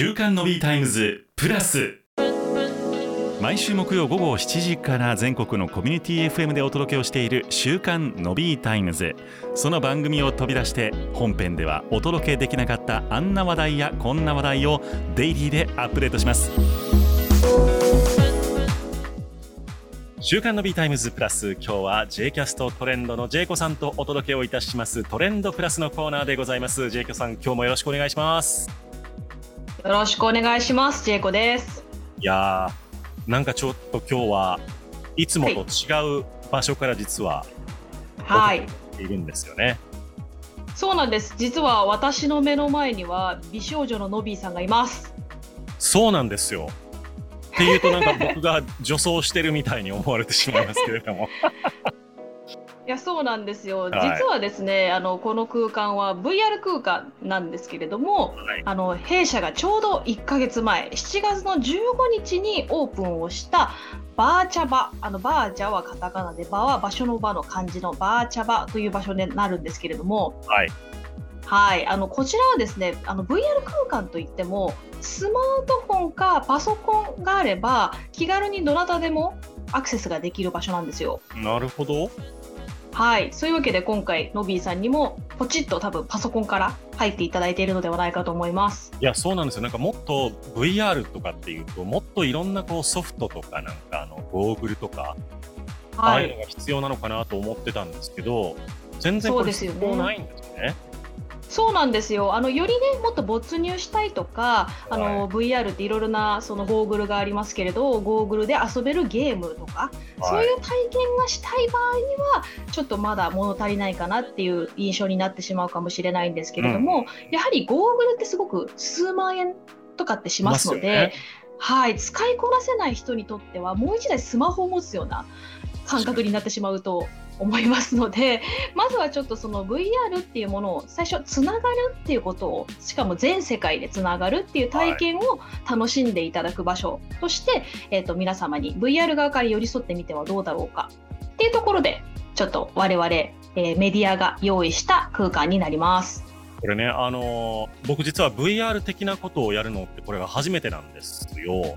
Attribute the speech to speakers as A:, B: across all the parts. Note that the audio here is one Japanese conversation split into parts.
A: 週刊ノビータイムズプラス。毎週木曜午後7時から全国のコミュニティ FM でお届けをしている週刊ノビータイムズ。その番組を飛び出して本編ではお届けできなかったあんな話題やこんな話題をデイリーでアップデートします。週刊ノビータイムズプラス。今日は J キャストトレンドの J コさんとお届けをいたします。トレンドプラスのコーナーでございます。J コさん今日もよろしくお願いします。
B: よろしくお願いします。J コです。
A: いやーなんかちょっと今日はいつもと違う場所から実は
B: はい。
A: いるんですよね、
B: そうなんです。実は私の目の前には美少女のノビーさんがいます。
A: そうなんですよ。っていうとなんか僕が女装してるみたいに思われてしまいますけれども
B: いやそうなんですよ、
A: はい。
B: 実はですねあのこの空間は VR 空間なんですけれども
A: はい。
B: あの弊社がちょうど1ヶ月前7月の15日にオープンをしたバーチャバあのバーチャはカタカナでバは場所の場の漢字のバーチャバという場所になるんですけれども
A: はい。
B: はい、あのこちらはですねあの VR 空間といってもスマートフォンかパソコンがあれば気軽にどなたでもアクセスができる場所なんですよ。
A: なるほど
B: はい、そういうわけで今回ノビーさんにもポチッと多分パソコンから入っていただいているのではないかと思います。
A: いやそうなんですよ。なんかもっと VR とかっていうともっといろんなこうソフトとかなんかあのゴーグルとか、ああ
B: はい、
A: いうのが必要なのかなと思ってたんですけど全然これ必要ないんですね
B: そうなんですよ。あのよりねもっと没入したいとか、あの
A: は
B: VR っていろいろなそのゴーグルがありますけれど、ゴーグルで遊べるゲームとか、そういう体験がしたい場合にはちょっとまだ物足りないかなっていう印象になってしまうかもしれないんですけれども、やはりゴーグルってすごく数万円とかってしますので、はい、使いこなせない人にとってはもう一台スマホを持つような感覚になってしまうと思いますのでまずはちょっとその VR っていうものを最初つながるっていうことをしかも全世界でつながるっていう体験を楽しんでいただく場所として、えー、と皆様に VR 側から寄り添ってみてはどうだろうかっていうところでちょっと我々、えーメディアが用意した空間になります。
A: これねあのー僕実は VR 的なことをやるのってこれが初めてなんですよ。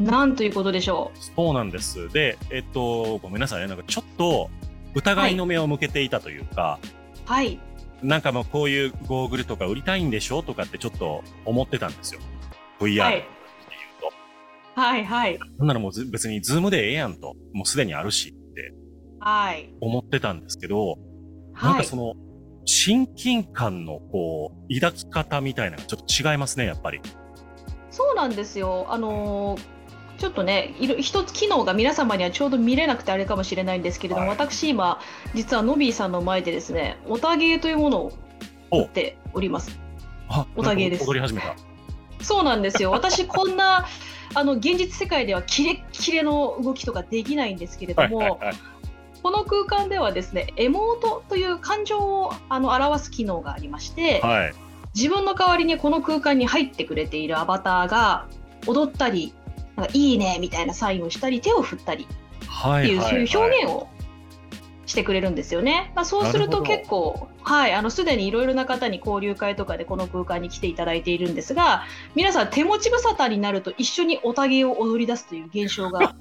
B: なんということでしょ
A: そうなんです。でえっとごめんなさいね。なんかちょっと疑いの目を向けていたというか、
B: うはい。
A: なんかもうこういうゴーグルとか売りたいんでしょとかってちょっと思ってたんですよ。VR
B: はい。
A: っていうと、
B: はいはい。
A: そんなのもうず別にズームでええやんともうすでにあるしって
B: はい。
A: 思ってたんですけど、なん
B: はい
A: かその親近感のこう抱き方みたいなのがちょっと違いますねやっぱり。
B: そうなんですよ。あのーちょっとね、いろ一つ機能が皆様にはちょうど見れなくてあれかもしれないんですけれども、
A: はい。
B: 私今、実はノビーさんの前でですね、オタ芸というものをっております。
A: あ
B: オタ芸です。
A: 踊り始めた。
B: そうなんですよ。私こんな あの現実世界ではキレッキレの動きとかできないんですけれども、
A: はいはいはい。
B: この空間ではですね、エモートという感情をあの表す機能がありまして、
A: はい。
B: 自分の代わりにこの空間に入ってくれているアバターが踊ったり、いいねみたいなサインをしたり、手を振ったりっていう、そういう表現をしてくれるんですよね。まあ、そうすると結構、はい、あのすでにいろいろな方に交流会とかでこの空間に来ていただいているんですが、皆さん手持ち無沙汰になると一緒におたげを踊り出すという現象が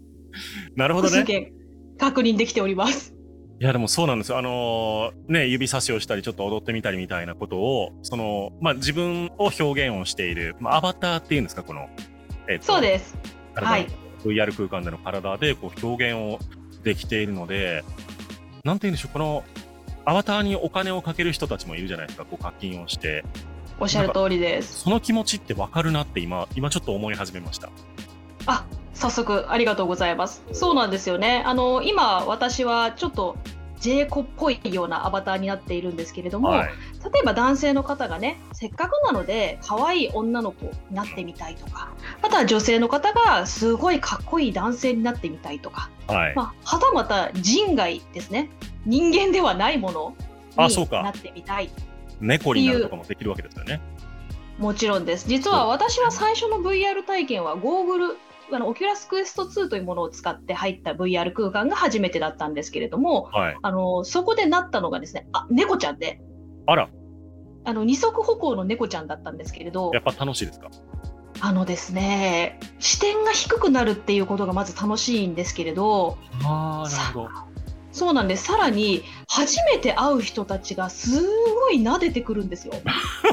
A: なるほどね。
B: 確認できております。
A: いやでもそうなんですよ。あのーね指差しをしたりちょっと踊ってみたりみたいなことをそのまあ自分を表現をしている、まあ、アバターっていうんですかこの、えっと
B: そうです。
A: 体
B: はい
A: VR 空間での体でこう表現をできているので、なんて言うんでしょう、このアバターにお金をかける人たちもいるじゃないですか、こう課金をして。
B: おっしゃる通りです。
A: その気持ちってわかるなって今、今ちょっと思い始めました。
B: あ早速ありがとうございます。そうなんですよね。あの今私はちょっと J 子っぽいようなアバターになっているんですけれども、
A: はい。
B: 例えば男性の方がねせっかくなので可愛い女の子になってみたいとかあとは女性の方がすごいかっこいい男性になってみたいとか、
A: はい。
B: まあ、はたまた人外ですね人間ではないもの
A: あそうか
B: になってみたい
A: 猫になるとかもできるわけですよね。
B: もちろんです実は私は最初の VR 体験はゴーグルあの Oculus Quest 2というものを使って入った VR 空間が初めてだったんですけれども
A: はい。
B: あのそこでなったのがですねあ猫ちゃんで。
A: あら、
B: あの二足歩行の猫ちゃんだったんですけれど
A: やっぱ楽しいですか？
B: あのですね視点が低くなるっていうことがまず楽しいんですけれど
A: ああなるほど。
B: そうなんです。さらに初めて会う人たちがすごい撫でてくるんですよ。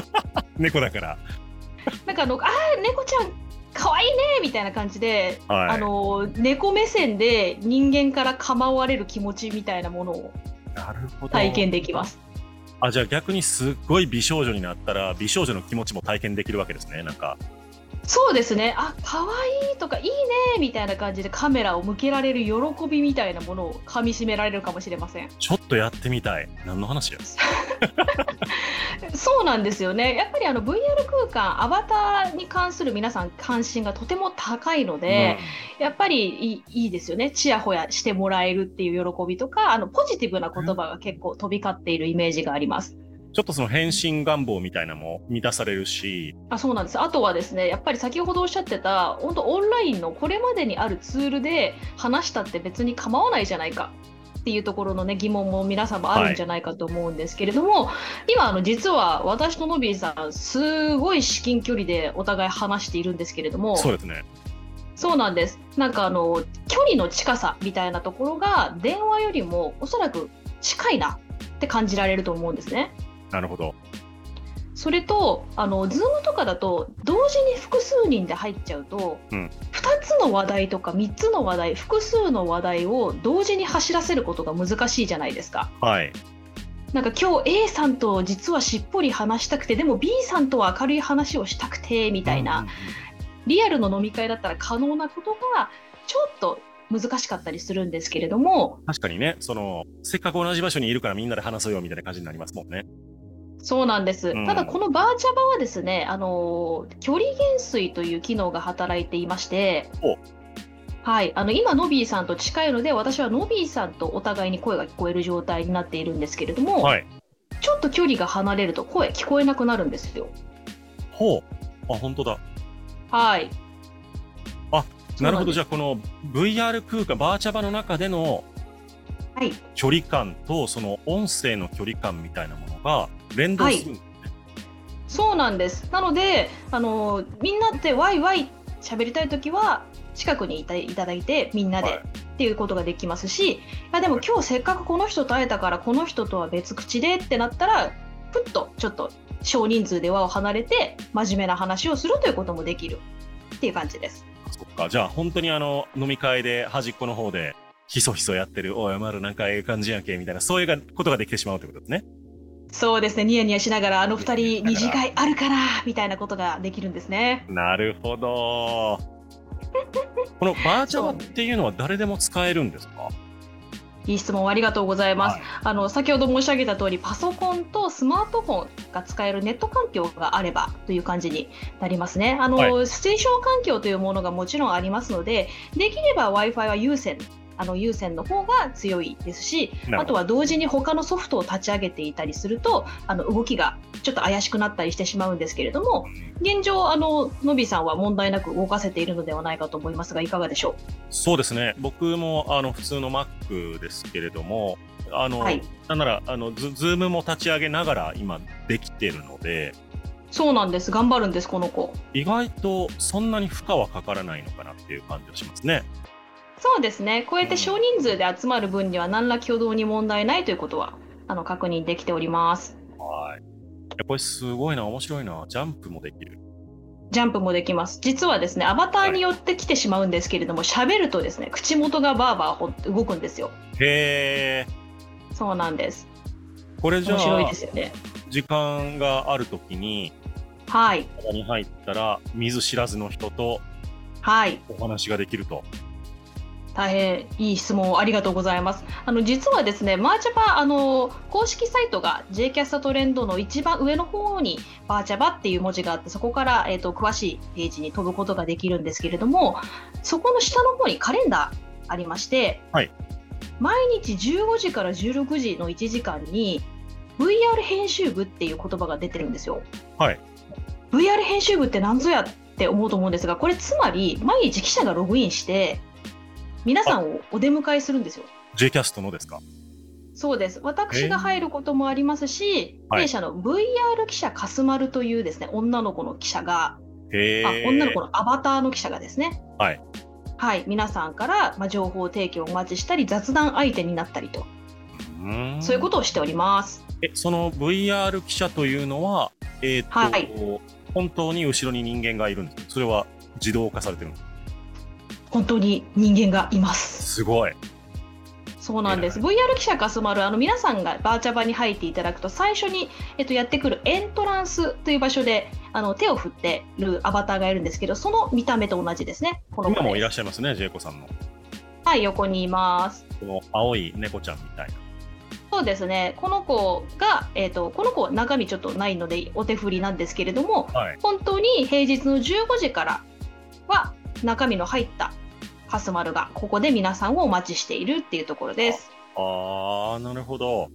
A: 猫だから。
B: なんかあのあー猫ちゃん可愛いねみたいな感じで、
A: はい。
B: あの猫目線で人間から構われる気持ちみたいなものを体験できます。
A: あじゃあ逆にすっごい美少女になったら美少女の気持ちも体験できるわけですねなんか
B: そうですね。あ可愛いとかいいねみたいな感じでカメラを向けられる喜びみたいなものをかみしめられるかもしれません。
A: ちょっとやってみたい。何の話や。
B: そうなんですよね。やっぱりあの VR 空間アバターに関する皆さん関心がとても高いので、やっぱりいいいいですよね。ちやほやしてもらえるっていう喜びとかあのポジティブな言葉が結構飛び交っているイメージがあります。
A: ちょっとその変身願望みたいなのも満たされるし。
B: あそうなんです。あとはですねやっぱり先ほどおっしゃってた本当オンラインのこれまでにあるツールで話したって別に構わないじゃないかっていうところのね疑問も皆さんもあるんじゃないかと思うんですけれども、今あの実は私とノビーさんすごい至近距離でお互い話しているんですけれども
A: そうですね。
B: そうなんです。なんかあの距離の近さみたいなところが電話よりもおそらく近いなって感じられると思うんですね。
A: なるほど。
B: それとあの Zoom とかだと同時に複数人で入っちゃうと、
A: うん。
B: 2つの話題とか3つの話題複数の話題を同時に走らせることが難しいじゃないですか。
A: はい。
B: なんか今日 A さんと実はしっぽり話したくてでも B さんとは明るい話をしたくてみたいな、
A: うんうん。
B: リアルの飲み会だったら可能なことがちょっと難しかったりするんですけれども。
A: 確かにねそのせっかく同じ場所にいるからみんなで話そうよみたいな感じになりますもんね
B: そうなんです、
A: うん。
B: ただこのバーチャバはですねあの距離減衰という機能が働いていまして
A: お。
B: はい、あの今、ノビーさんと近いので私はノビーさんとお互いに声が聞こえる状態になっているんですけれども、
A: はい。
B: ちょっと距離が離れると声聞こえなくなるんですよ。
A: ほう。あ本当だ。
B: はい、
A: なるほど。じ
B: ゃ
A: ゃあこの VR 空間バーチャバの中での
B: はい、
A: 距離感とその音声の距離感みたいなものが連動するんですね、
B: そうなんです。なので、あのみんなでワイワイ喋りたいときは近くにいたいただいてみんなで、
A: はい。
B: っていうことができますし、いやでも今日せっかくこの人と会えたからこの人とは別口でってなったら、ふっとちょっと少人数で輪を離れて真面目な話をするということもできるっていう感じです。
A: そっか。じゃあ本当にあの飲み会で端っこの方でひそひそやってる。おいまるなんかええ感じやんけ。みたいなそういうことができてしまうということですね。
B: そうですね、ニヤニヤしながらあの二人二次会あるからみたいなことができるんですね。
A: なるほど。このバーチャバっていうのは誰でも使えるんですか？
B: いい質問ありがとうございます。
A: はい。
B: あの先ほど申し上げた通りパソコンとスマートフォンが使えるネット環境があればという感じになりますね。あの、
A: は
B: ステーション環境というものがもちろんありますのでできれば w i f i は有線あの有線の方が強いですしあとは同時に他のソフトを立ち上げていたりするとあの動きがちょっと怪しくなったりしてしまうんですけれども現状あののびさんは問題なく動かせているのではないかと思いますがいかがでしょ
A: そうですね。僕もあの普通の Mac ですけれどもあの、
B: はい。
A: なんならあのズズームも立ち上げながら今できてるので。
B: うそうなんです。頑張るんですこの子。
A: 意外とそんなに負荷はかからないのかなっていう感じがしますね。
B: そうですね、こうやって少人数で集まる分には何ら挙動に問題ないということはあの確認できております。
A: はい。いやこれすごいな、面白いな。ジャンプもできる。
B: ジャンプもできます。実はですね、アバターによって来てしまうんですけれども、喋るとですね、口元がバーバーほ動くんですよ。
A: へえ。
B: そうなんです。
A: これじゃ
B: 面白い
A: あ
B: ですよね。
A: 時間があるときに
B: はい、
A: 中に入ったら見ず知らずの人と
B: はい、
A: お話ができると。
B: 大変いい質問をありがとうございます。あの実はですね、マーチャバあの公式サイトが J キャストトレンドの一番上の方にバーチャバっていう文字があって、そこからえっ、と詳しいページに飛ぶことができるんですけれども、そこの下の方にカレンダーありまして、
A: はい
B: 毎日15時から16時の1時間に VR 編集部っていう言葉が出てるんですよ。
A: はい。
B: VR 編集部って何ぞやって思うと思うんですが、これつまり毎日記者がログインして皆さんをお出迎えするんですよ。
A: J キャストのですか？
B: そうです。私が入ることもありますし、
A: はい
B: 弊社の VR 記者かすまるというですね、女の子の記者が、
A: え。
B: 女の子のアバターの記者がですね、
A: はい。
B: はい、皆さんから、まあ、情報提供をお待ちしたり、雑談相手になったりと、
A: うん
B: そういうことをしております。
A: え、その VR 記者というのは、えーっと、
B: はい
A: 本当に後ろに人間がいるんですか？それは自動化されてるんですか
B: 本当に人間がいます。
A: すごい。
B: そうなんです。
A: え
B: VR 記者かすまる、あの皆さんがバーチャバに入っていただくと、最初に、えっと、やってくるエントランスという場所で、あの手を振ってるアバターがいるんですけど、その見た目と同じですね。この子
A: 今もいらっ。しゃいますね、ジェイコさんの。
B: はい、横にいます。
A: この青い猫ちゃんみたいな。
B: そうですね。この子が、えっと、この子中身ちょっとないのでお手振りなんですけれども、
A: はい。
B: 本当に平日の15時からは中身の入ったカスマルがここで皆さんをお待ちしているっていうところです。
A: あー、なるほど。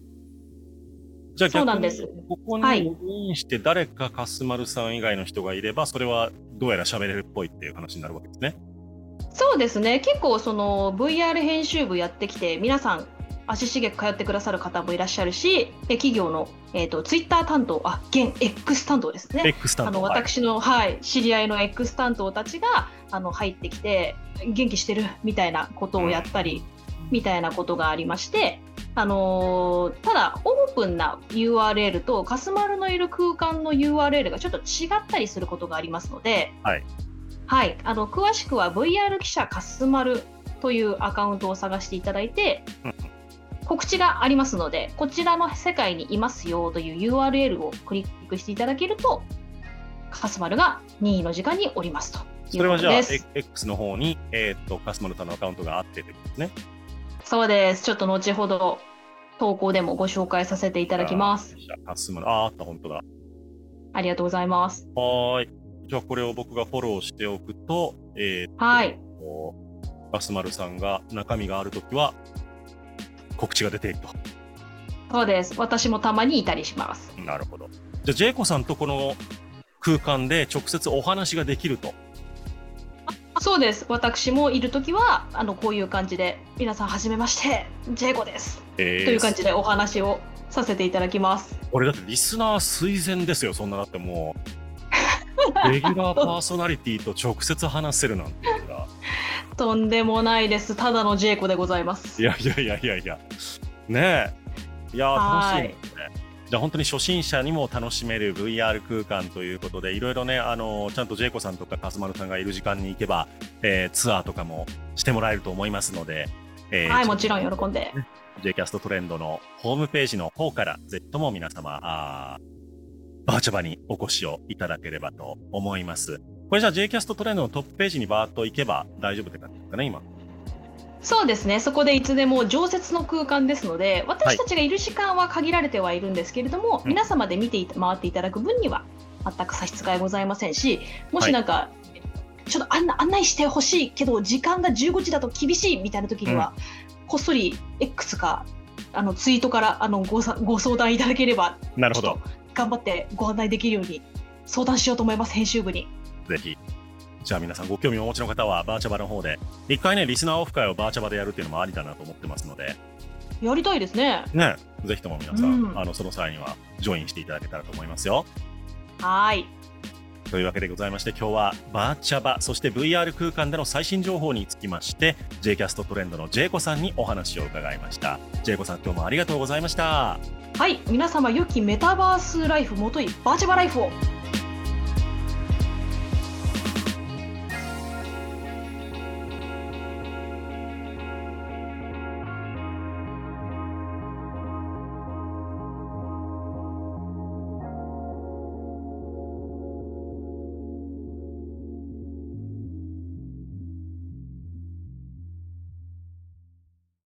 A: じゃあ
B: そうな
A: 逆に
B: んです、
A: ここに
B: はい
A: ログインして誰かカスマルさん以外の人がいれば、それはどうやら喋れるっぽいっていう話になるわけですね。
B: そうですね。結構その VR 編集部やってきて皆さん足しげく通ってくださる方もいらっしゃるし、え企業のえっ、とツイッター担当、あ、現 X 担当ですね。
A: X 担
B: あの
A: 当。はい。
B: 私の、はい、知り合いの X 担当たちがあの入ってきて元気してるみたいなことをやったり、みたいなことがありまして、あのーただオープンな URL とカスマルのいる空間の URL がちょっと違ったりすることがありますので、
A: はい。
B: はい、あの詳しくは VR 記者カスマルというアカウントを探していただいて
A: うん
B: 告知がありますのでこちらの世界にいますよという URL をクリックしていただけるとカスマルが任意の時間におりますというこ
A: それはじゃあ。X の方に、えーっと、カスマルさんのアカウントがあってことですね。
B: そうです。ちょっと後ほど投稿でもご紹介させていただきます。
A: カスマル、あー、あった、本当だ。
B: ありがとうございます。
A: はーい。じゃあ、これを僕がフォローしておくと、えーっと、
B: はい。
A: カスマルさんが中身があるときは、告知が出ていると。
B: そうです。私もたまにいたりします。
A: なるほど。じゃあ、ジェイコさんとこの空間で直接お話ができると。
B: そうです。私もいるときは、あの、こういう感じで、皆さん、はじめまして、ジェイコです。
A: えー
B: という感じでお話をさせていただきます。
A: 俺だってリスナー垂涎ですよ、そんなだってもう。レギュラーパーソナリティと直接話せるなんて。
B: とんでもないです。ただのジェイコでございます。
A: いやいやいやいやいや。ねえ。いや楽しいですね。じゃあ本当に初心者にも楽しめる VR 空間ということで、いろいろね、あのーちゃんとジェイコさんとかカスマルさんがいる時間に行けば、えーツアーとかもしてもらえると思いますので、えー
B: はい、もちろん喜んで。
A: J キャストトレンドのホームページの方から、ぜひとも皆様、あーバーチャバにお越しをいただければと思います。これじゃあ J キャストトレンドのトップページにバーッと行けば大丈夫って感じですかね、今。
B: そうですね。そこでいつでも常設の空間ですので、私たちがいる時間は限られてはいるんですけれども、
A: うん
B: 皆様で見てい回っていただく分には全く差し支えございませんし、もしなんか、ちょっと案内してほしいけど、時間が15時だと厳しいみたいな時には、こっそり X かあのツイートからあのごさご相談いただければ、
A: なるほど
B: 頑張ってご案内できるように相談しようと思います、編集部に。
A: ぜひ。じゃあ皆さんご興味をお持ちの方はバーチャバの方で、一回ね、リスナーオフ会をバーチャバでやるっていうのもありだなと思ってますので、
B: やりたいですね。
A: ね、ぜひとも皆さん、
B: うん
A: あの、その際にはジョインしていただけたらと思いますよ。
B: はい。
A: というわけでございまして今日はバーチャバそして VR 空間での最新情報につきまして J キャストトレンドのジェイコさんにお話を伺いましたジェイコさん今日もありがとうございました
B: はい、皆様良きメタバースライフもといバーチャバライフを